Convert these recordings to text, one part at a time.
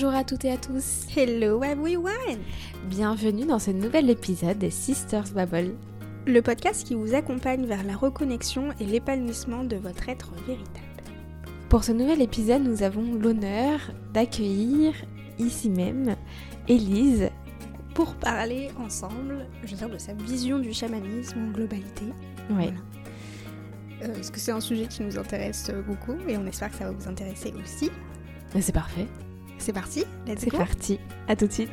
Bonjour à toutes et à tous. Hello everyone. Bienvenue dans ce nouvel épisode des Sisters Babble. Le podcast qui vous accompagne vers la reconnexion et l'épanouissement de votre être véritable. Pour ce nouvel épisode, nous avons l'honneur d'accueillir ici même Élise pour parler ensemble, je veux dire, de sa vision du chamanisme en globalité. Oui. Euh, parce que c'est un sujet qui nous intéresse beaucoup et on espère que ça va vous intéresser aussi? C'est parfait. C'est parti, let's C'est go. parti. À tout de suite.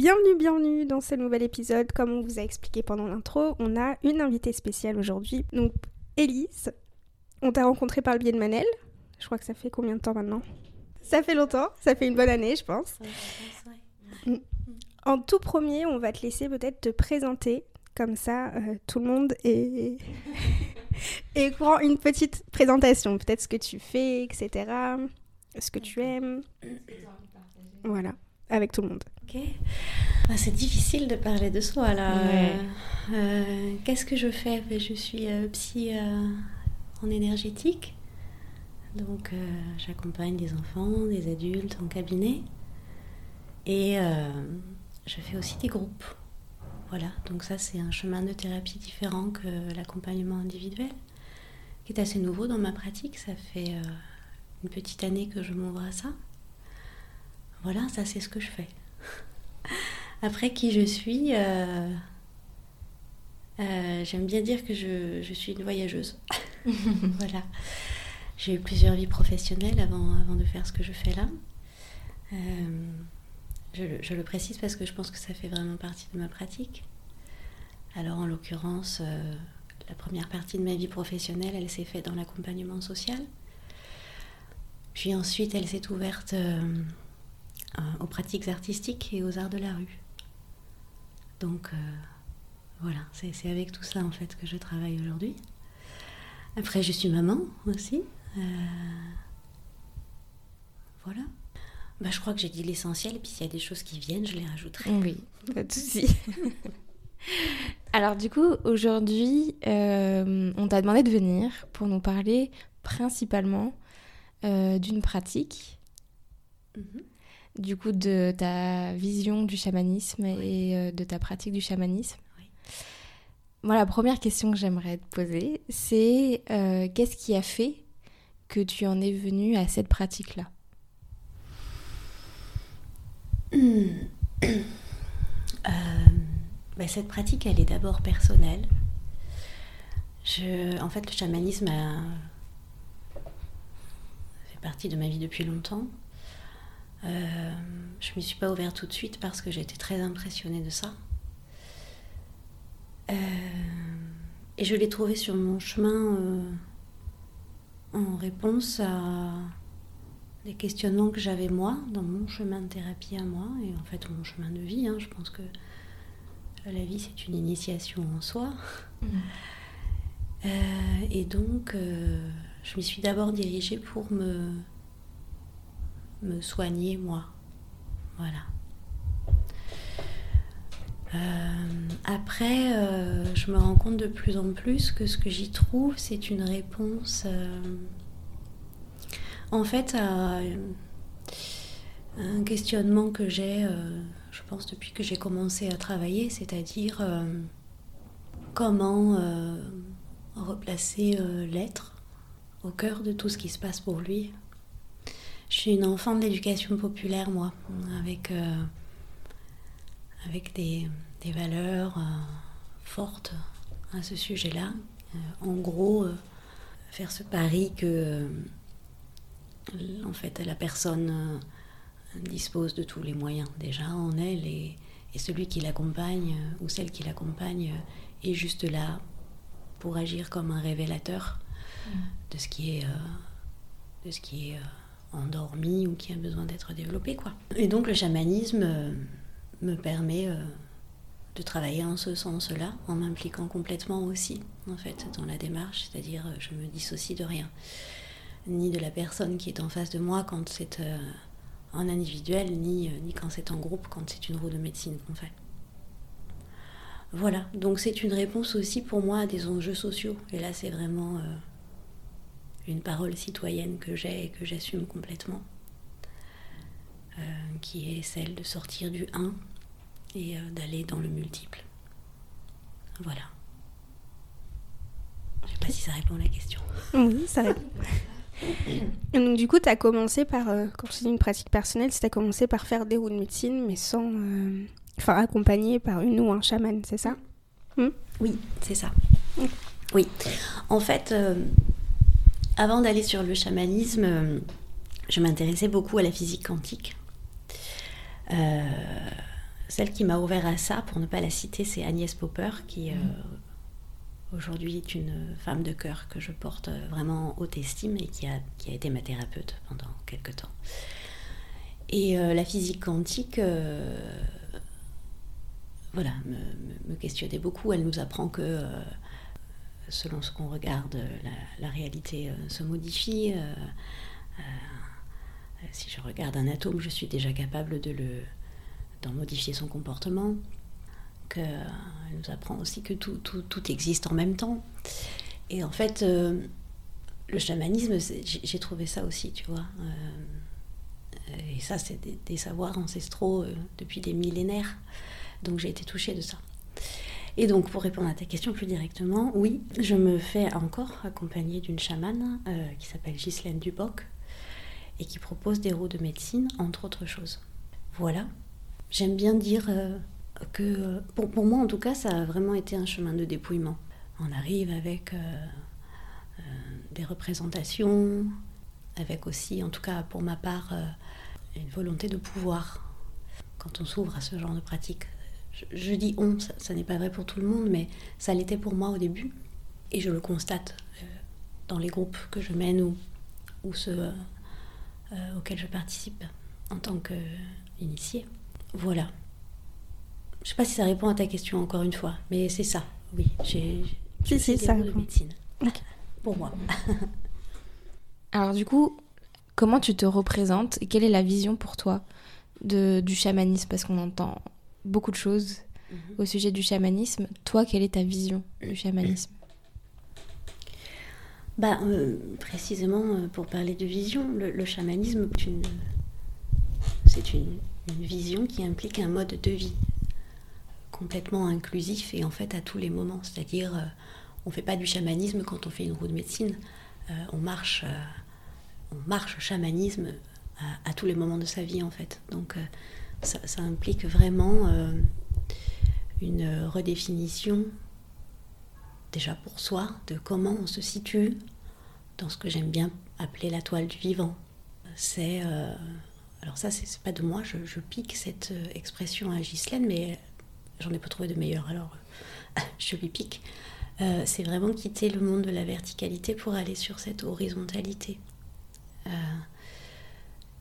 Bienvenue, bienvenue dans ce nouvel épisode. Comme on vous a expliqué pendant l'intro, on a une invitée spéciale aujourd'hui. Donc, Élise, on t'a rencontrée par le biais de Manel. Je crois que ça fait combien de temps maintenant? Ça fait longtemps, ça fait une bonne année, je pense. En tout premier, on va te laisser peut-être te présenter. Comme ça, euh, tout le monde est... et prend une petite présentation. Peut-être ce que tu fais, etc. Ce que tu aimes. Voilà, avec tout le monde. Ok. Ah, c'est difficile de parler de soi là. Ouais. Euh, Qu'est-ce que je fais? Ben, Je suis euh, psy euh, en énergétique. Donc euh, j'accompagne des enfants, des adultes en cabinet. Et je fais aussi des groupes. Voilà, donc ça c'est un chemin de thérapie différent que l'accompagnement individuel, qui est assez nouveau dans ma pratique. Ça fait une petite année que je m'ouvre à ça. Voilà, ça c'est ce que je fais. Après qui je suis, euh, euh, j'aime bien dire que je, suis une voyageuse. voilà. J'ai eu plusieurs vies professionnelles avant, de faire ce que je fais là. Euh, je, le- précise parce que je pense que ça fait vraiment partie de ma pratique. Alors en l'occurrence, la première partie de ma vie professionnelle, elle s'est faite dans l'accompagnement social. Puis ensuite, elle s'est ouverte aux pratiques artistiques et aux arts de la rue. Donc euh, voilà, c'est avec tout ça en fait que je travaille aujourd'hui. Après, je suis maman aussi. Euh, voilà. Bah, je crois que j'ai dit l'essentiel, et puis s'il y a des choses qui viennent, je les rajouterai. Oui, pas de souci. Alors du coup, aujourd'hui, euh, on t'a demandé de venir pour nous parler principalement euh, d'une pratique, Mhm. Du coup de ta vision du chamanisme et euh, de ta pratique du chamanisme. Oui. Moi, la première question que j'aimerais te poser, c'est euh, qu'est-ce qui a fait que tu en es venu à cette pratique-là? Euh, bah, cette pratique, elle est d'abord personnelle. Je, en fait, le chamanisme a fait partie de ma vie depuis longtemps. Euh, je ne m'y suis pas ouverte tout de suite parce que j'étais très impressionnée de ça. Euh, et je l'ai trouvé sur mon chemin euh, en réponse à des questionnements que j'avais moi dans mon chemin de thérapie à moi et en fait mon chemin de vie. hein. Je pense que la vie c'est une initiation en soi. Euh, et donc euh, je m'y suis d'abord dirigée pour me, me soigner moi. Voilà. Euh, après, euh, je me rends compte de plus en plus que ce que j'y trouve, c'est une réponse euh, en fait à un questionnement que j'ai, je pense, depuis que j'ai commencé à travailler, c'est-à-dire comment replacer l'être au cœur de tout ce qui se passe pour lui. Je suis une enfant de l'éducation populaire, moi, avec, euh, avec des, des valeurs euh, fortes à ce sujet-là. Euh, en gros, faire ce pari que en fait la personne dispose de tous les moyens déjà en elle et, et celui qui l'accompagne ou celle qui l'accompagne est juste là pour agir comme un révélateur de ce qui est, de ce qui est endormi ou qui a besoin d'être développé. Quoi. Et donc le chamanisme, euh, me permet de travailler en ce sens-là, en m'impliquant complètement aussi, en fait, dans la démarche, c'est-à-dire je me dissocie de rien, ni de la personne qui est en face de moi quand c'est en individuel, ni, ni quand c'est en groupe, quand c'est une roue de médecine qu'on fait. Voilà, donc c'est une réponse aussi pour moi à des enjeux sociaux. Et là, c'est vraiment euh, une parole citoyenne que j'ai et que j'assume complètement, euh, qui est celle de sortir du 1 et euh, d'aller dans le multiple. Voilà. Je ne sais pas si ça répond à la question. Oui, ça répond. donc du coup, tu as commencé par, quand tu dis une pratique personnelle, tu as commencé par faire des roues de médecine, mais sans Enfin, accompagné par une ou un chaman, c'est ça? Hmm? Oui, c'est ça. Oui. En fait, euh, avant d'aller sur le chamanisme, euh, je m'intéressais beaucoup à la physique quantique. Euh, celle qui m'a ouvert à ça, pour ne pas la citer, c'est Agnès Popper, qui aujourd'hui est une femme de cœur que je porte vraiment haute estime et qui a, qui a été ma thérapeute pendant quelques temps. Et la physique quantique voilà, me, questionnait beaucoup. Elle nous apprend que euh, selon ce qu'on regarde, la, réalité euh, se modifie. Euh, si je regarde un atome, je suis déjà capable de d'en modifier son comportement. Que, elle nous apprend aussi que tout, tout, existe en même temps. Et en fait, le chamanisme, j'ai trouvé ça aussi, tu vois. et ça, c'est des, savoirs ancestraux depuis des millénaires. Donc j'ai été touchée de ça. Et donc, pour répondre à ta question plus directement, oui, je me fais encore accompagner d'une chamane euh, qui s'appelle Ghislaine Duboc et qui propose des roues de médecine, entre autres choses. Voilà. J'aime bien dire euh, que, pour, moi en tout cas, ça a vraiment été un chemin de dépouillement. On arrive avec euh, des représentations, avec aussi, en tout cas pour ma part, une volonté de pouvoir quand on s'ouvre à ce genre de pratique je, dis on, ça, n'est pas vrai pour tout le monde, mais ça l'était pour moi au début. Et je le constate euh, dans les groupes que je mène ou, ou ceux euh, euh, auxquels je participe en tant qu'initié. Voilà. Je ne sais pas si ça répond à ta question encore une fois, mais c'est ça, oui. J'ai si, si, ça de médecine. Pour moi. Alors du coup, comment tu te représentes et quelle est la vision pour toi de, du chamanisme? Parce qu'on entend beaucoup de choses mhm. au sujet du chamanisme. Toi, quelle est ta vision du chamanisme? Bah, euh, Précisément, euh, pour parler de vision, le, chamanisme, c'est une, vision qui implique un mode de vie complètement inclusif et en fait à tous les moments. C'est-à-dire, euh, on ne fait pas du chamanisme quand on fait une roue de médecine, on marche, on marche au chamanisme à, à, tous les moments de sa vie en fait. Donc ça, implique vraiment euh, une redéfinition, déjà pour soi, de comment on se situe dans ce que j'aime bien appeler la toile du vivant. C'est. Euh, alors, ça, c'est pas de moi, je, pique cette euh, expression à Ghislaine, mais j'en ai pas trouvé de meilleure, alors je lui pique. c'est vraiment quitter le monde de la verticalité pour aller sur cette horizontalité.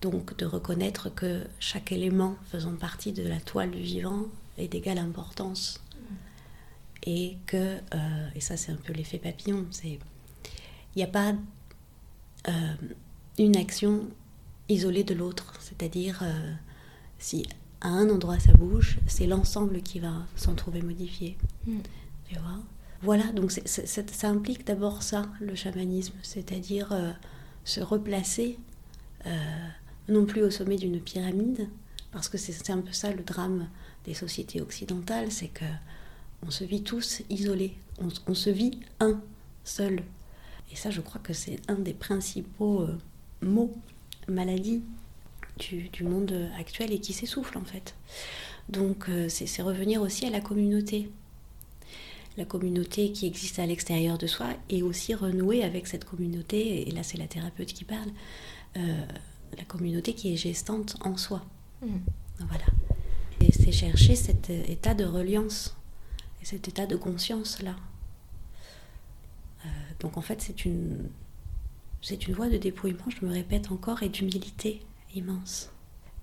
Donc de reconnaître que chaque élément faisant partie de la toile du vivant est d'égale importance. Et que, euh, et ça c'est un peu l'effet papillon, il n'y a pas euh, une action isolée de l'autre. C'est-à-dire, euh, si à un endroit ça bouge, c'est l'ensemble qui va s'en trouver modifié. Mm. Tu vois? Voilà, donc ça implique d'abord ça, le chamanisme, c'est-à-dire se replacer non plus au sommet d'une pyramide, parce que c'est un peu ça le drame des sociétés occidentales, c'est que on se vit tous isolés, on, se vit un seul. Et ça, je crois que c'est un des principaux euh, mots, maladies du, monde actuel et qui s'essouffle en fait. Donc euh, c'est revenir aussi à la communauté. La communauté qui existe à l'extérieur de soi et aussi renouer avec cette communauté, et là c'est la thérapeute qui parle, euh, la communauté qui est gestante en soi. Hmm. Voilà. Et c'est chercher cet état de reliance et cet état de conscience-là. Euh, donc en fait, c'est une, c'est une voie de dépouillement, je me répète encore, et d'humilité immense.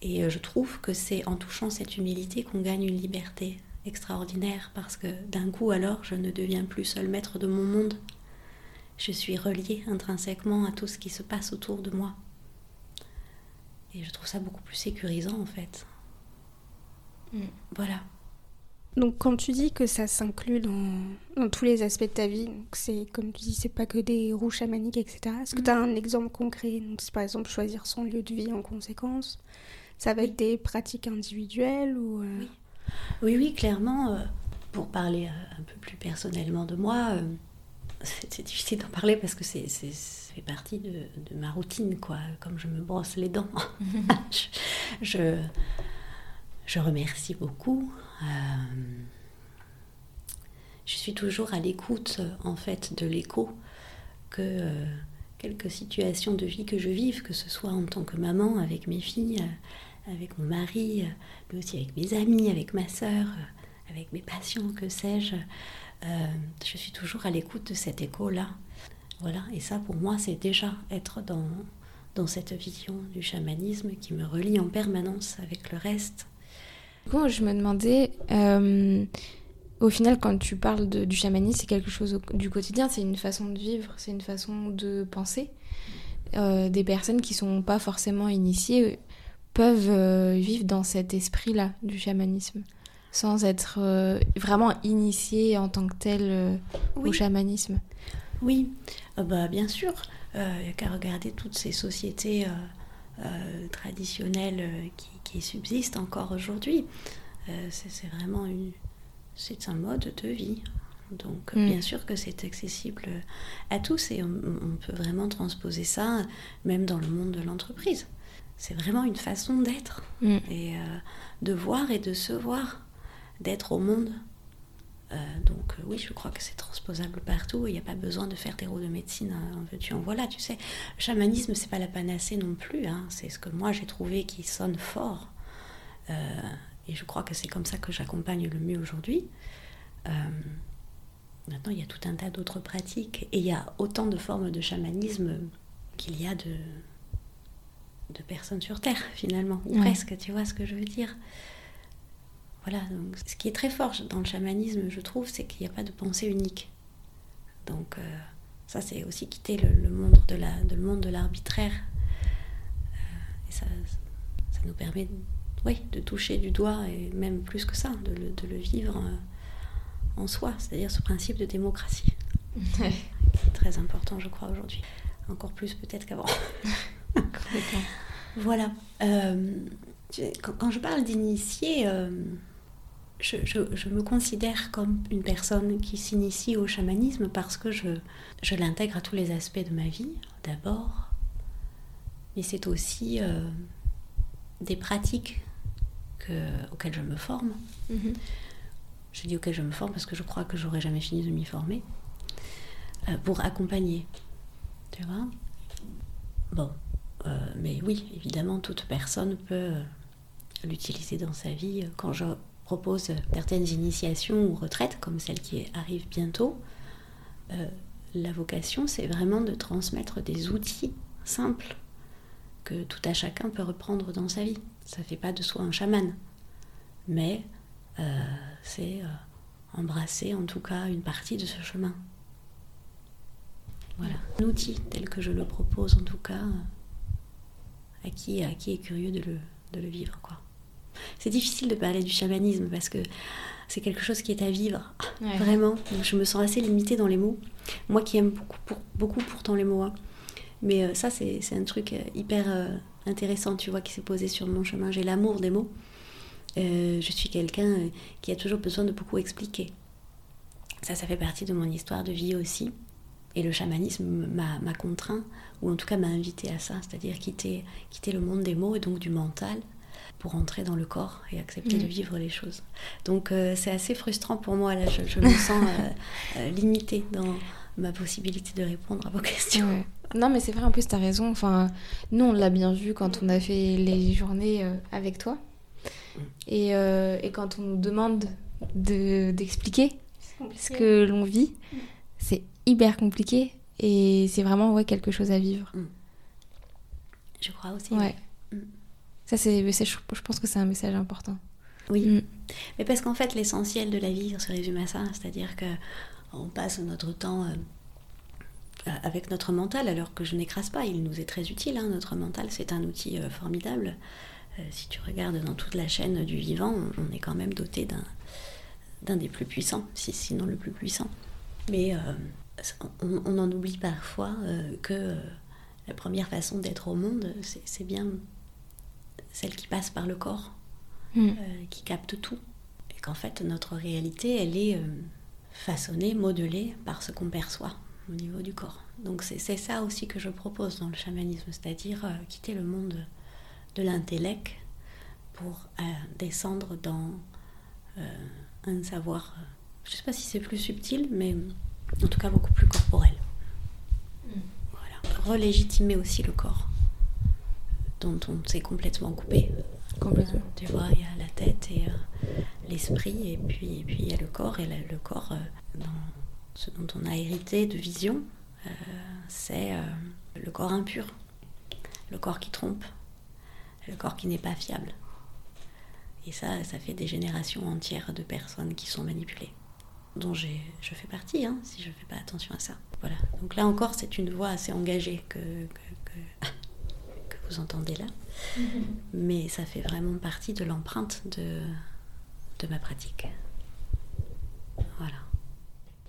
Et euh, je trouve que c'est en touchant cette humilité qu'on gagne une liberté extraordinaire parce que d'un coup alors je ne deviens plus seul maître de mon monde. Je suis reliée intrinsèquement à tout ce qui se passe autour de moi. Et je trouve ça beaucoup plus sécurisant en fait. Mm. Voilà. Donc quand tu dis que ça s'inclut dans, dans, tous les aspects de ta vie, c'est comme tu dis, c'est pas que des roues chamaniques, etc. Est-ce que tu as un exemple concret? Donc, Par exemple, choisir son lieu de vie en conséquence Ça va être des pratiques individuelles ou euh, oui. oui. oui, clairement. Euh, pour parler euh, un peu plus personnellement de moi, c'est difficile d'en parler parce que c'est fait partie de, de, ma routine, quoi. Comme je me brosse les dents. je, je remercie beaucoup. Euh, je suis toujours à l'écoute, en fait, de l'écho que euh, quelques situations de vie que je vive, que ce soit en tant que maman, avec mes filles, euh, avec mon mari, mais aussi avec mes amis, avec ma sœur, avec mes patients, que sais-je. je suis toujours à l'écoute de cet écho-là. Voilà, et ça pour moi c'est déjà être dans, dans cette vision du chamanisme qui me relie en permanence avec le reste. Quand je me demandais, euh, au final, quand tu parles de, du chamanisme, c'est quelque chose du quotidien, c'est une façon de vivre, c'est une façon de penser. Euh, des personnes qui sont pas forcément initiées peuvent euh, vivre dans cet esprit-là du chamanisme, sans être vraiment initiées en tant que telles au chamanisme. Oui, bah, bien sûr. Il n'y a qu'à regarder toutes ces sociétés traditionnelles qui qui subsiste encore aujourd'hui. Euh, c'est vraiment une, c'est un mode de vie. Donc mm. bien sûr que c'est accessible à tous et on, peut vraiment transposer ça même dans le monde de l'entreprise. C'est vraiment une façon d'être mm. et euh, de voir et de se voir, d'être au monde. Euh, donc oui, je crois que c'est transposable partout. Il n'y a pas besoin de faire des roues de médecine en veux-tu, en voilà. Tu sais, le chamanisme, c'est pas la panacée non plus. Hein. C'est ce que moi j'ai trouvé qui sonne fort. Euh, et je crois que c'est comme ça que j'accompagne le mieux aujourd'hui. Euh, maintenant, il y a tout un tas d'autres pratiques. Et il y a autant de formes de chamanisme qu'il y a de, de personnes sur Terre, finalement. Ou presque, tu vois ce que je veux dire voilà, donc ce qui est très fort dans le chamanisme, je trouve, c'est qu'il n'y a pas de pensée unique. Donc euh, ça, c'est aussi quitter le, monde de la, de le monde de l'arbitraire. Euh, et ça, ça nous permet, oui, de toucher du doigt et même plus que ça, de le, de le vivre euh, en soi, c'est-à-dire ce principe de démocratie, qui est très important, je crois, aujourd'hui. Encore plus peut-être qu'avant. voilà. quand, je parle d'initier je, me considère comme une personne qui s'initie au chamanisme parce que je, je l'intègre à tous les aspects de ma vie, d'abord. Mais c'est aussi euh, des pratiques que, auxquelles je me forme. Mhm. Je dis auxquelles je me forme parce que je crois que j'aurais jamais fini de m'y former. Euh, pour accompagner. Tu vois? Bon. Euh, mais oui, évidemment, toute personne peut l'utiliser dans sa vie. Quand je propose certaines initiations ou retraites, comme celle qui arrive bientôt, euh, la vocation, c'est vraiment de transmettre des outils simples que tout à chacun peut reprendre dans sa vie. Ça ne fait pas de soi un chaman, mais euh, c'est euh, embrasser en tout cas une partie de ce chemin. Voilà, un outil tel que je le propose en tout cas à qui, à qui est curieux de le, de le vivre. quoi. C'est difficile de parler du chamanisme parce que c'est quelque chose qui est à vivre, vraiment. je me sens assez limitée dans les mots. Moi qui aime beaucoup, beaucoup pourtant les mots. Hein. Mais euh, ça, c'est un truc euh, hyper euh, intéressant, tu vois, qui s'est posé sur mon chemin. J'ai l'amour des mots. je suis quelqu'un qui a toujours besoin de beaucoup expliquer. Ça, ça fait partie de mon histoire de vie aussi. Et le chamanisme m'a contraint, ou en tout cas m'a invité à ça, c'est-à-dire quitter, quitter le monde des mots et donc du mental pour entrer dans le corps et accepter de mm. vivre les choses. Donc euh, c'est assez frustrant pour moi, là, je, me sens euh, euh, limitée dans ma possibilité de répondre à vos questions. Non, mais c'est vrai, en plus, tu as raison. Enfin, nous, on l'a bien vu quand on a fait les journées avec toi. Mm. Et, et, quand on nous demande d'expliquer ce que l'on vit, mm. c'est hyper compliqué. Et c'est vraiment ouais, quelque chose à vivre. Je crois aussi. Ouais. Ça, c'est, je pense que c'est un message important. Oui, mm. mais parce qu'en fait, l'essentiel de la vie se résume à ça, c'est-à-dire que on passe notre temps euh, avec notre mental, alors que je n'écrase pas, il nous est très utile. Hein, notre mental, c'est un outil euh, formidable. Euh, si tu regardes dans toute la chaîne du vivant, on, est quand même doté d'un, d'un des plus puissants, si, sinon le plus puissant. Mais on, en oublie parfois que la première façon d'être au monde, c'est, bien celle qui passe par le corps, mm. qui capte tout. Et qu'en fait, notre réalité, elle est façonnée, modelée par ce qu'on perçoit au niveau du corps. Donc c'est ça aussi que je propose dans le chamanisme, c'est-à-dire euh, quitter le monde de l'intellect pour euh, descendre dans euh, un savoir, je ne sais pas si c'est plus subtil, mais en tout cas beaucoup plus corporel. Mm. Voilà. Relégitimer aussi le corps, dont on s'est complètement coupé. Complètement. Tu vois, il y a la tête et l'esprit, et puis, et puis il y a le corps, et le corps dans ce dont on a hérité de vision, euh, c'est euh, le corps impur, le corps qui trompe, le corps qui n'est pas fiable. Et ça, ça fait des générations entières de personnes qui sont manipulées, dont je fais partie, hein, si je ne fais pas attention à ça. Voilà. Donc là encore, c'est une voix assez engagée que, que, que, vous entendez là. Mais ça fait vraiment partie de l'empreinte de, de ma pratique. Voilà.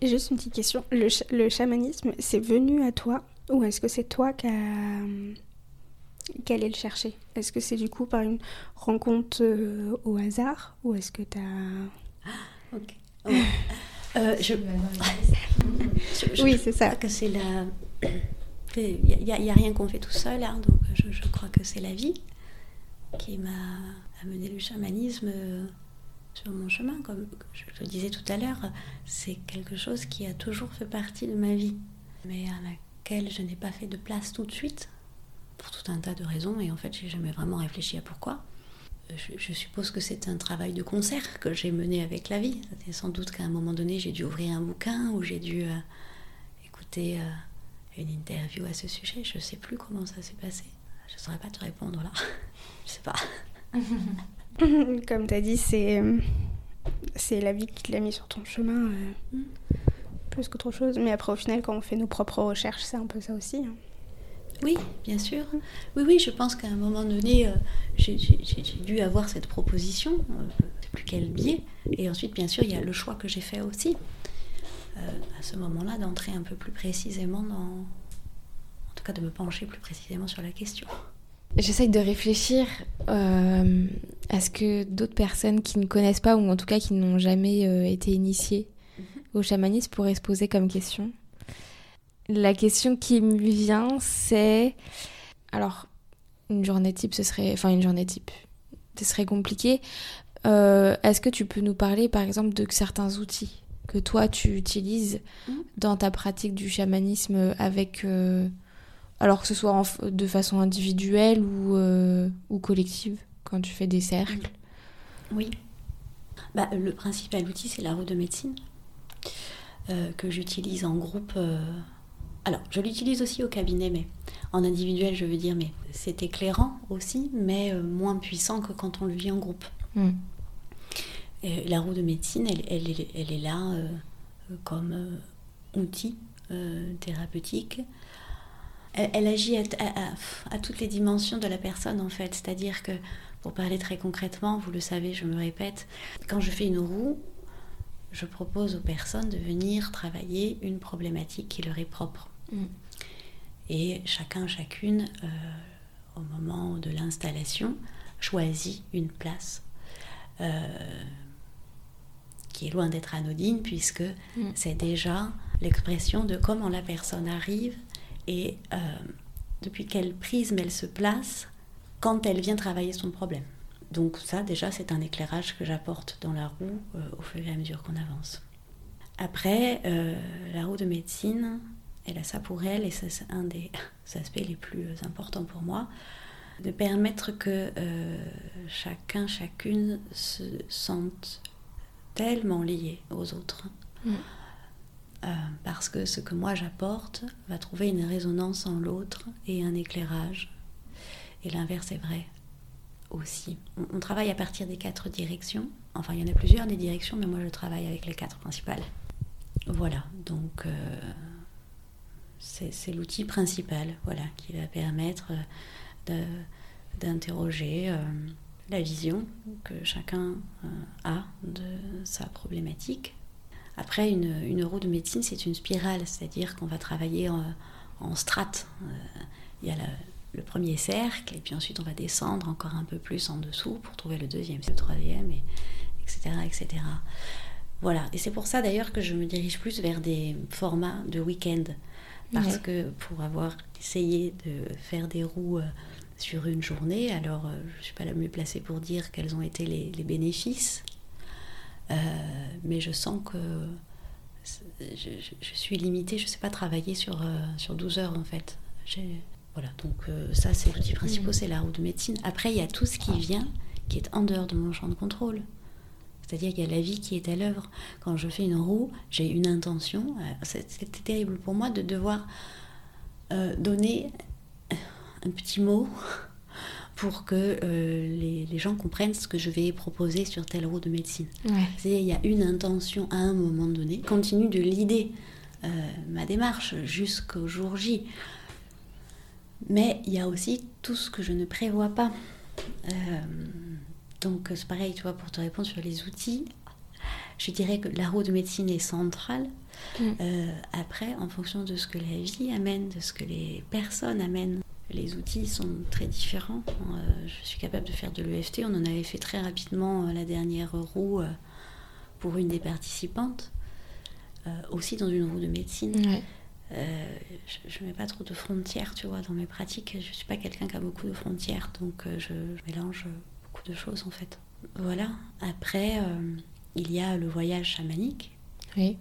Juste une petite question. Le, le chamanisme, c'est venu à toi ou est-ce que c'est toi qui allé le chercher? Est-ce que c'est du coup par une rencontre euh, au hasard ou est-ce que tu as... Ah, ok. Oh. Euh, je... oui, c'est ça. que c'est la... Il n'y a, a, rien qu'on fait tout seul, hein, donc je, crois que c'est la vie qui m'a amené le chamanisme sur mon chemin, comme je le disais tout à l'heure, c'est quelque chose qui a toujours fait partie de ma vie, mais à laquelle je n'ai pas fait de place tout de suite, pour tout un tas de raisons, et en fait, j'ai jamais vraiment réfléchi à pourquoi. Euh, je, suppose que c'est un travail de concert que j'ai mené avec la vie. Sans doute qu'à un moment donné, j'ai dû ouvrir un bouquin ou j'ai dû euh, écouter euh, une interview à ce sujet. Je ne sais plus comment ça s'est passé. Je ne saurais pas te répondre là. je sais pas. Comme tu as dit, c'est, c'est la vie qui te l'a mis sur ton chemin, euh, mm. plus qu'autre chose. Mais après, au final, quand on fait nos propres recherches, c'est un peu ça aussi. Hein. Oui, bien sûr. Oui, oui, je pense qu'à un moment donné, euh, j'ai, dû avoir cette proposition, euh, je ne sais plus quel biais. Et ensuite, bien sûr, il y a le choix que j'ai fait aussi, à ce moment-là, d'entrer un peu plus précisément dans. Cas, de me pencher plus précisément sur la question. J'essaye de réfléchir euh, à ce que d'autres personnes qui ne connaissent pas, ou en tout cas qui n'ont jamais euh, été initiées mhm. au chamanisme, pourraient se poser comme question. La question qui me vient, c'est. Alors, une journée type, ce serait. Enfin, une journée type, ce serait compliqué. Euh, est-ce que tu peux nous parler, par exemple, de certains outils que toi tu utilises mhm. dans ta pratique du chamanisme avec alors que ce soit de façon individuelle ou, euh, ou collective, quand tu fais des cercles Oui. Bah, le principal outil, c'est la roue de médecine, euh, que j'utilise en groupe. Euh, alors, je l'utilise aussi au cabinet, mais en individuel, je veux dire, mais c'est éclairant aussi, mais moins puissant que quand on le vit en groupe. Hmm. la roue de médecine, elle, elle, elle est là comme outil thérapeutique elle, agit à, toutes les dimensions de la personne en fait. C'est-à-dire que, pour parler très concrètement, vous le savez, je me répète, quand je fais une roue, je propose aux personnes de venir travailler une problématique qui leur est propre. Mm. Et chacun, chacune, euh, au moment de l'installation, choisit une place euh, qui est loin d'être anodine puisque mm. c'est déjà l'expression de comment la personne arrive et euh, depuis quel prisme elle se place quand elle vient travailler son problème. Donc ça déjà c'est un éclairage que j'apporte dans la roue euh, au fur et à mesure qu'on avance. Après, euh, la roue de médecine, elle a ça pour elle et c'est un des aspects les plus importants pour moi, de permettre que chacun, chacune se sente tellement lié aux autres. Mm. Euh, parce que ce que moi j'apporte va trouver une résonance en l'autre et un éclairage. Et l'inverse est vrai aussi. On, travaille à partir des quatre directions. Enfin, il y en a plusieurs des directions, mais moi je travaille avec les quatre principales. Voilà, donc c'est l'outil principal voilà, qui va permettre d'interroger la vision que chacun a de sa problématique. Après, une, une roue de médecine, c'est une spirale, c'est-à-dire qu'on va travailler en, en strates. Il y a le premier cercle, et puis ensuite on va descendre encore un peu plus en dessous pour trouver le deuxième, le troisième, et, etc., etc. Voilà, et c'est pour ça d'ailleurs que je me dirige plus vers des formats de week-end, parce que pour avoir essayé de faire des roues euh, sur une journée, alors euh, je ne suis pas la mieux placée pour dire quels ont été les, bénéfices, euh, mais je sens que je, suis limitée, je ne sais pas travailler sur, sur 12 heures en fait. Voilà, donc euh, ça, c'est l'outil principal, mm. c'est la roue de médecine. Après, il y a tout ce qui vient, qui est en dehors de mon champ de contrôle. C'est-à-dire qu'il y a la vie qui est à l'œuvre. Quand je fais une roue, j'ai une intention. Euh, C'était terrible pour moi de devoir euh, donner un petit mot pour que les, gens comprennent ce que je vais proposer sur telle roue de médecine. Qu'il y a une intention à un moment donné. Continue de l'idée ma démarche jusqu'au jour J. Mais il y a aussi tout ce que je ne prévois pas. Euh, donc c'est pareil, tu vois, pour te répondre sur les outils, je dirais que la roue de médecine est centrale. Mm. Euh, après, en fonction de ce que la vie amène, de ce que les personnes amènent, les outils sont très différents. Euh, je suis capable de faire de l'EFT. On en avait fait très rapidement la dernière roue pour une des participantes, aussi dans une roue de médecine. Euh, je ne mets pas trop de frontières, tu vois, dans mes pratiques. Je ne suis pas quelqu'un qui a beaucoup de frontières, donc euh, je, mélange beaucoup de choses en fait. Voilà. Après, euh, il y a le voyage chamanique. Oui.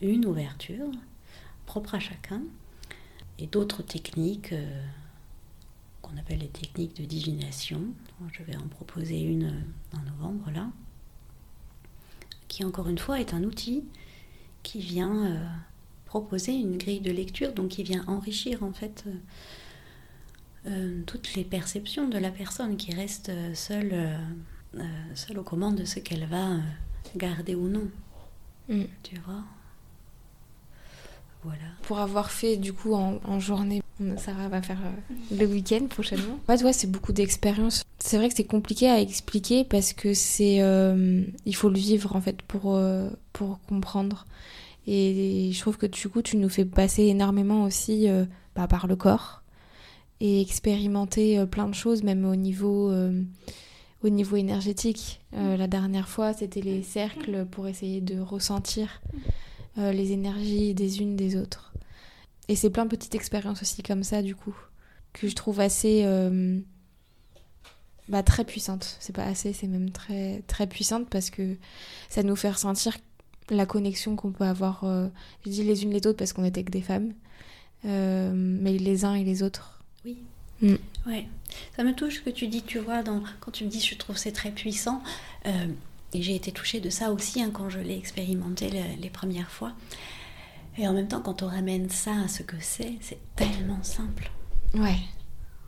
une ouverture propre à chacun et d'autres techniques qu'on appelle les techniques de divination. Je vais en proposer une en novembre là, qui encore une fois est un outil qui vient proposer une grille de lecture, donc qui vient enrichir en fait euh, euh, toutes les perceptions de la personne qui reste euh, seule, seule aux commandes de ce qu'elle va garder ou non. Mm. Tu vois? Voilà. Pour avoir fait du coup en, journée, Sarah va faire le week-end prochainement. En fait, ouais, c'est beaucoup d'expérience. C'est vrai que c'est compliqué à expliquer parce que c'est, il faut le vivre en fait pour pour comprendre. Et je trouve que du coup, tu nous fais passer énormément aussi euh, bah, par le corps et expérimenter euh, plein de choses, même au niveau, euh, au niveau énergétique. la dernière fois, c'était les cercles pour essayer de ressentir les énergies des unes des autres. Et c'est plein de petites expériences aussi comme ça, du coup, que je trouve assez. Bah, très puissante. C'est pas assez, c'est même très, très puissante parce que ça nous fait ressentir la connexion qu'on peut avoir, euh, je dis les unes les autres parce qu'on était que des femmes, euh, mais les uns et les autres. Oui. Mm. Ouais. Ça me touche ce que tu dis, tu vois, dans, quand tu me dis je trouve c'est très puissant. Et j'ai été touchée de ça aussi hein, quand je l'ai expérimenté les, premières fois. Et en même temps, quand on ramène ça à ce que c'est, c'est tellement simple. Ouais.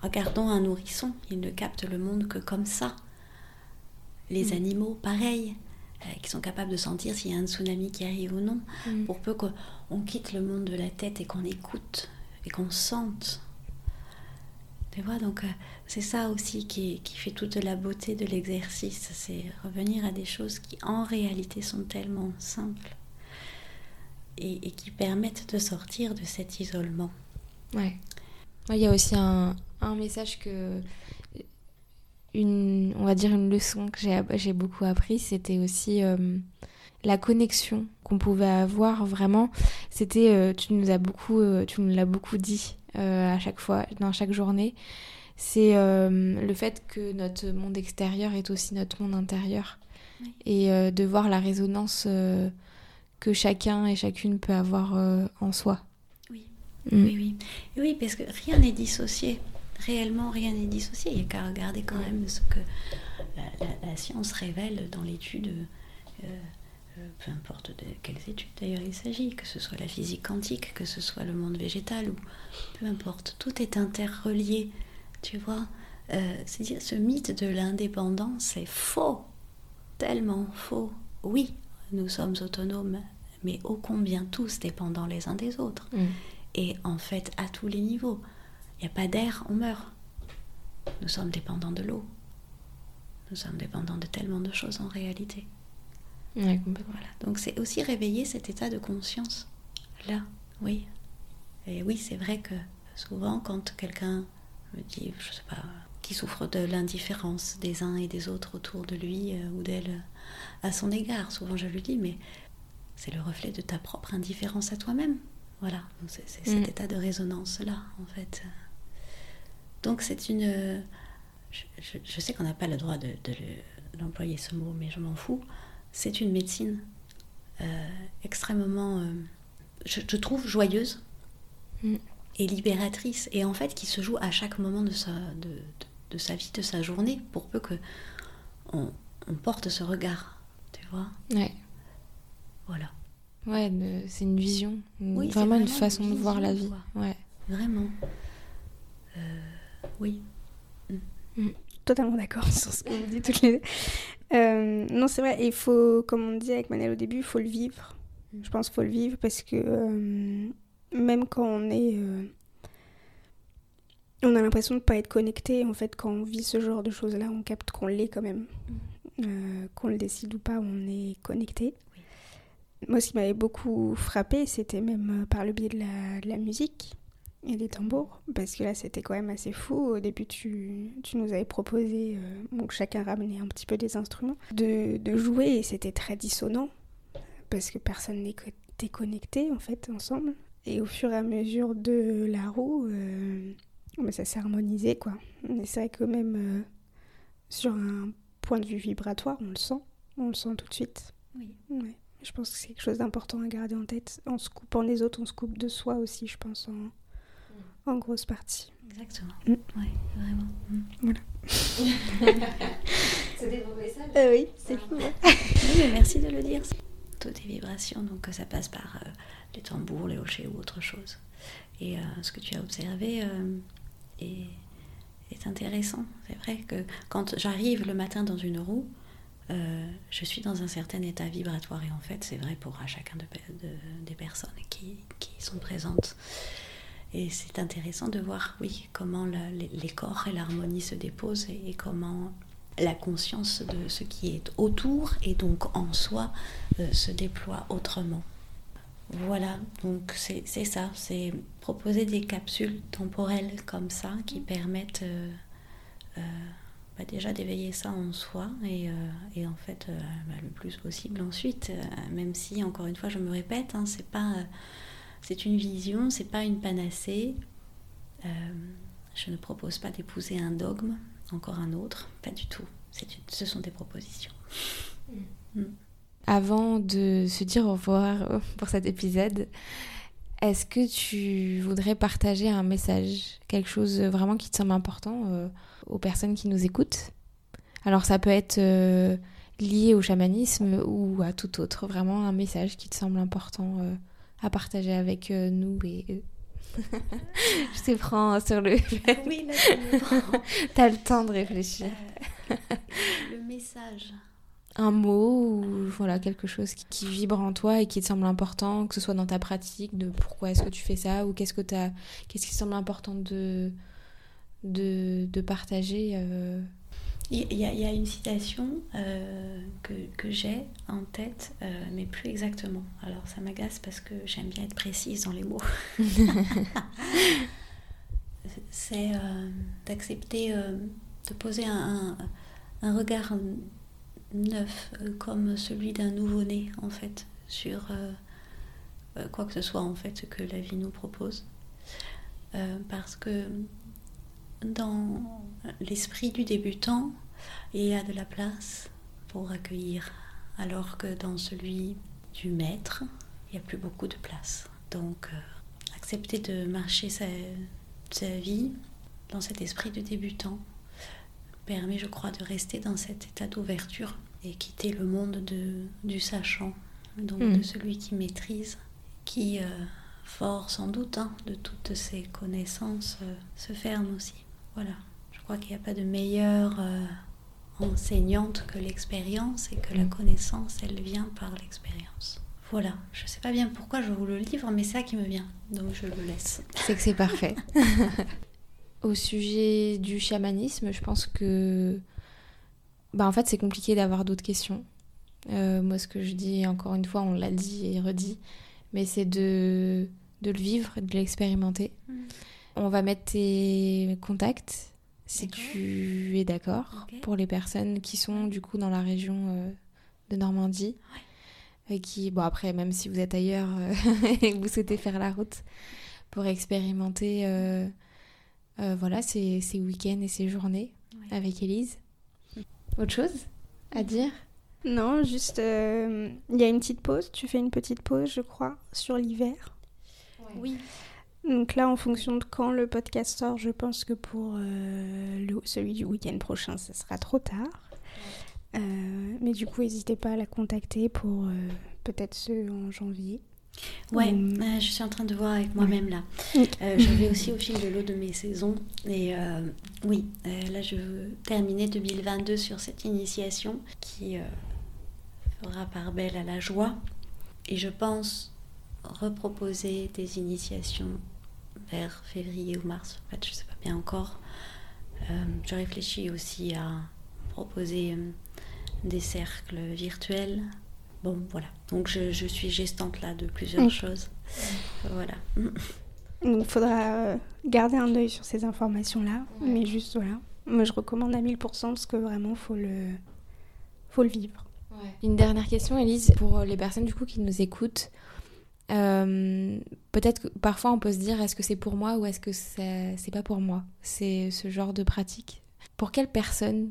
Regardons un nourrisson, il ne capte le monde que comme ça. Les mm. animaux, pareil. Euh, qui sont capables de sentir s'il y a un tsunami qui arrive ou non, mm. pour peu qu'on quitte le monde de la tête et qu'on écoute et qu'on sente. Tu vois, donc euh, c'est ça aussi qui, fait toute la beauté de l'exercice, c'est revenir à des choses qui en réalité sont tellement simples et, qui permettent de sortir de cet isolement. Ouais. Il y a aussi un, message que une, on va dire une leçon que j'ai beaucoup appris, c'était aussi euh, la connexion qu'on pouvait avoir vraiment. C'était, euh, tu nous as beaucoup, tu nous l'as beaucoup dit à chaque fois, dans chaque journée. C'est le fait que notre monde extérieur est aussi notre monde intérieur et de voir la résonance que chacun et chacune peut avoir en soi. Oui, mm. oui, oui, oui, parce que rien n'est dissocié réellement rien n'est dissocié. Il n'y a qu'à regarder quand même ce que la, science révèle dans l'étude, euh, euh, peu importe de quelles études d'ailleurs il s'agit, que ce soit la physique quantique, que ce soit le monde végétal, ou peu importe, tout est interrelié, tu vois. euh, c'est-à-dire ce mythe de l'indépendance, c'est faux, tellement faux. Oui, nous sommes autonomes, mais ô combien tous dépendants les uns des autres. Mm. Et en fait, à tous les niveaux. Il n'y a pas d'air, on meurt. Nous sommes dépendants de l'eau. Nous sommes dépendants de tellement de choses en réalité. Ouais, complètement. Voilà. Donc c'est aussi réveiller cet état de conscience. Là, oui. Et oui, c'est vrai que souvent quand quelqu'un me dit, je sais pas, qui souffre de l'indifférence des uns et des autres autour de lui euh, ou d'elle euh, à son égard, souvent je lui dis, mais c'est le reflet de ta propre indifférence à toi-même. Voilà, c'est cet Mm. état de résonance-là, en fait. Donc c'est une... Je, je- je sais qu'on n'a pas le droit de, de le- d'employer ce mot, mais je m'en fous. C'est une médecine euh, extrêmement, euh, je, je trouve, joyeuse Mm. et libératrice, et en fait qui se joue à chaque moment de sa, de, de- de sa vie, de sa journée, pour peu que on, on porte ce regard, tu vois. Ouais. Voilà, Ouais, c'est une vision. Oui, c'est vraiment une façon de voir la vie. Ouais. vraiment. Euh, oui. Totalement d'accord sur ce que vous dites toutes les deux. Euh, non, c'est vrai, il faut, comme on dit avec Manel au début, il faut le vivre. Je pense qu'il faut le vivre parce que euh, même quand on est. euh, on a l'impression de ne pas être connecté. En fait, quand on vit ce genre de choses-là, on capte qu'on l'est quand même. Euh, qu'on le décide ou pas, on est connecté. Moi, ce qui m'avait beaucoup frappé, c'était même par le biais de la, de la musique et des tambours, parce que là, c'était quand même assez fou. Au début, tu, tu nous avais proposé, euh, donc chacun ramenait un petit peu des instruments, de, de jouer, et c'était très dissonant, parce que personne n'était connecté, en fait, ensemble. Et au fur et à mesure de la roue, euh, bah, ça s'est harmonisé, quoi. Mais c'est vrai que même euh, sur un point de vue vibratoire, on le sent, on le sent tout de suite. Oui. Ouais. Je pense que c'est quelque chose d'important à garder en tête. En se coupant des autres, on se coupe de soi aussi, je pense, en, en grosse partie. Exactement. Mm. Oui, vraiment. Mm. C'est des beaux messages. Euh, oui, c'est fou. Oui, mais merci de le dire. Toutes les vibrations, donc que ça passe par euh, les tambours, les hochets ou autre chose. Et euh, ce que tu as observé euh, est, est intéressant. C'est vrai que quand j'arrive le matin dans une roue, euh, je suis dans un certain état vibratoire. Et en fait, c'est vrai pour à chacun de, de- des personnes qui, qui sont présentes. Et c'est intéressant de voir, oui, comment les, corps et l'harmonie se déposent et, comment la conscience de ce qui est autour et donc en soi euh, se déploie autrement. Voilà, donc c'est ça, c'est proposer des capsules temporelles comme ça qui permettent euh, euh, bah, déjà d'éveiller ça en soi et, et en fait bah, le plus possible ensuite, même si encore une fois je me répète, hein, c'est pas, c'est une vision, c'est pas une panacée. Euh, je ne propose pas d'épouser un dogme, encore un autre, pas du tout. C'est une- ce sont des propositions. Avant de se dire au revoir pour cet épisode, est-ce que tu voudrais partager un message, quelque chose vraiment qui te semble important euh, aux personnes qui nous écoutent? Alors ça peut être euh, lié au chamanisme ou à tout autre, vraiment un message qui te semble important euh, à partager avec euh, nous et eux. Je te prends sur le... Oui, là. T'as le temps de réfléchir. Euh, le message. un mot ou voilà quelque chose qui, qui vibre en toi et qui te semble important, que ce soit dans ta pratique, de pourquoi est-ce que tu fais ça ou qu'est-ce que t'as, qu'est-ce qui te semble important de de, de partager. euh, Il y, a- il y a une citation euh, que, que j'ai en tête, euh, mais plus exactement. Alors ça m'agace parce que j'aime bien être précise dans les mots. C'est euh, d'accepter de poser un, un- un regard neuf, comme celui d'un nouveau-né en fait, sur quoi que ce soit en fait que la vie nous propose. Parce que dans l'esprit du débutant, il y a de la place pour accueillir, alors que dans celui du maître, il n'y a plus beaucoup de place. Donc, euh, accepter de marcher sa, sa vie dans cet esprit de débutant permet, je crois, de rester dans cet état d'ouverture et quitter le monde de, du sachant, donc de celui qui maîtrise, qui, euh, fort sans doute, hein, de toutes ses connaissances, euh, se ferme aussi. Voilà, je crois qu'il n'y a pas de meilleure euh, enseignante que l'expérience et que la connaissance, elle vient par l'expérience. Voilà, je ne sais pas bien pourquoi je vous le livre, mais c'est ça qui me vient, donc je le laisse. C'est que c'est parfait. Au sujet du chamanisme, je pense que bah en fait c'est compliqué d'avoir d'autres questions. Euh, moi ce que je dis encore une fois, on l'a dit et redit, mais c'est de, de le vivre, de l'expérimenter. Mm. On va mettre tes contacts si tu es d'accord pour les personnes qui sont du coup dans la région euh, de Normandie. Et qui, bon après, même si vous êtes ailleurs euh, et que vous souhaitez faire la route pour expérimenter voilà, ces, ces week-ends et ces journées avec Elise. Autre chose à dire? Non, juste, euh, il y a une petite pause. Tu fais une petite pause, je crois, sur l'hiver? Oui. Donc là, en fonction de quand le podcast sort, je pense que pour euh, celui du week-end prochain, ce sera trop tard. Euh, mais du coup, n'hésitez pas à la contacter pour peut-être ceux en janvier. Ouais, euh, je suis en train de voir avec moi-même là. Euh, je vais aussi au fil de l'eau de mes saisons. Et euh, oui, là je veux terminer 2022 sur cette initiation qui fera part belle à la joie. Et je pense reproposer des initiations vers février ou mars. En fait, je ne sais pas bien encore. je réfléchis aussi à proposer des cercles virtuels Bon, voilà. Donc je, je, suis gestante là de plusieurs choses. Voilà. Donc il faudra euh, garder un œil sur ces informations-là. Mais juste, voilà. Moi, je recommande à 1000% parce que vraiment, faut le, faut le vivre. Une dernière question, Elise, pour les personnes du coup qui nous écoutent. Euh, peut-être que parfois on peut se dire est-ce que c'est pour moi ou est-ce que c'est pas pour moi? C'est ce genre de pratique. Pour quelle personne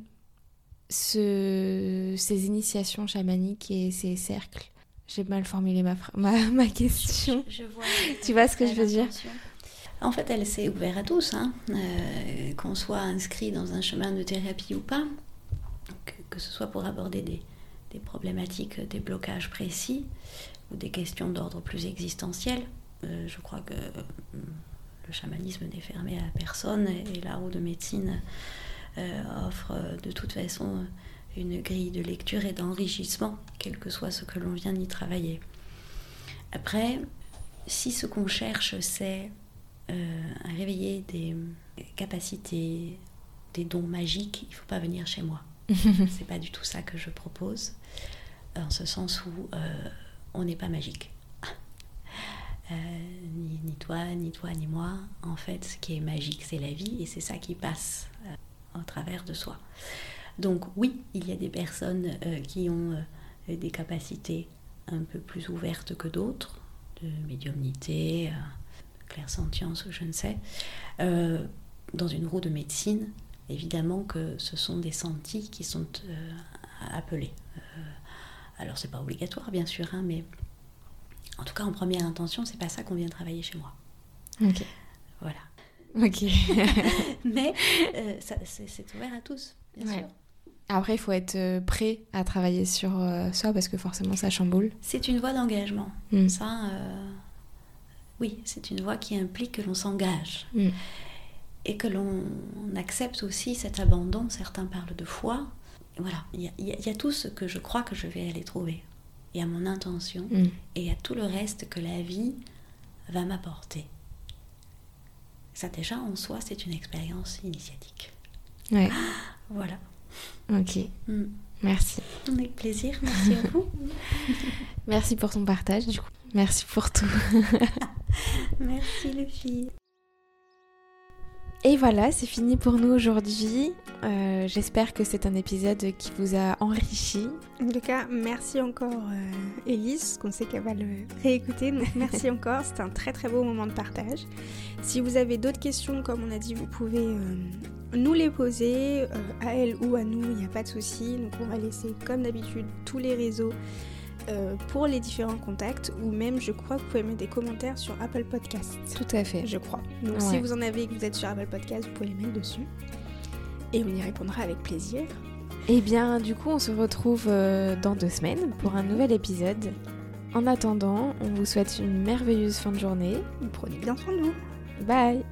ce, ces initiations chamaniques et ces cercles? J'ai mal formulé ma, ma, ma question. Je, vois tu vois ce que je veux dire? En fait, elle s'est ouverte à tous, hein. euh, qu'on soit inscrit dans un chemin de thérapie ou pas, que, que ce soit pour aborder des, des, problématiques, des blocages précis ou des questions d'ordre plus existentiel. Euh, je crois que euh, le chamanisme n'est fermé à personne et la roue de médecine euh, offre de toute façon une grille de lecture et d'enrichissement, quel que soit ce que l'on vient y travailler. Après, si ce qu'on cherche, c'est euh, à réveiller des capacités, des dons magiques, il ne faut pas venir chez moi. c'est pas du tout ça que je propose, en ce sens où on n'est pas magique. ni, ni, toi, ni toi, ni moi. En fait, ce qui est magique, c'est la vie et c'est ça qui passe au travers de soi. Donc oui, il y a des personnes euh, qui ont euh, des capacités un peu plus ouvertes que d'autres, de médiumnité, euh, clairsentience, je ne sais. dans une roue de médecine, évidemment que ce sont des sentis qui sont appelés. Alors c'est pas obligatoire bien sûr, hein, mais en tout cas en première intention, c'est pas ça qu'on vient travailler chez moi. Ok. Voilà. Ok. Mais euh, c'est ouvert à tous, bien sûr. Après, il faut être euh, prêt à travailler sur euh, ça parce que forcément, ça chamboule. C'est une voie d'engagement. Mm. Ça, oui, c'est une voie qui implique que l'on s'engage. Mm. Et que l'on accepte aussi cet abandon. Certains parlent de foi. Voilà, il y, a tout ce que je crois que je vais aller trouver. Il y a mon intention mm. et il y a tout le reste que la vie va m'apporter. Ça déjà en soi, c'est une expérience initiatique. Ouais. voilà. Ok. Mm. Merci. Avec plaisir, merci à vous. merci pour ton partage, du coup. Merci pour tout. merci les filles. Et voilà, c'est fini pour nous aujourd'hui. Euh, j'espère que c'est un épisode qui vous a enrichi. En tout cas, merci encore euh, Elise, qu'on sait qu'elle va le réécouter. Donc merci encore, c'était un très très beau moment de partage. Si vous avez d'autres questions, comme on a dit, vous pouvez euh, nous les poser à elle ou à nous, il n'y a pas de souci. Donc on va laisser comme d'habitude tous les réseaux euh, pour les différents contacts ou même je crois que vous pouvez mettre des commentaires sur Apple Podcasts. Tout à fait. Je crois. Donc si vous en avez et que vous êtes sur Apple Podcasts, vous pouvez les mettre dessus. Et on y répondra avec plaisir. Et eh bien du coup on se retrouve euh, dans deux semaines pour un nouvel épisode. En attendant, on vous souhaite une merveilleuse fin de journée. Prenez bien soin de vous. Bye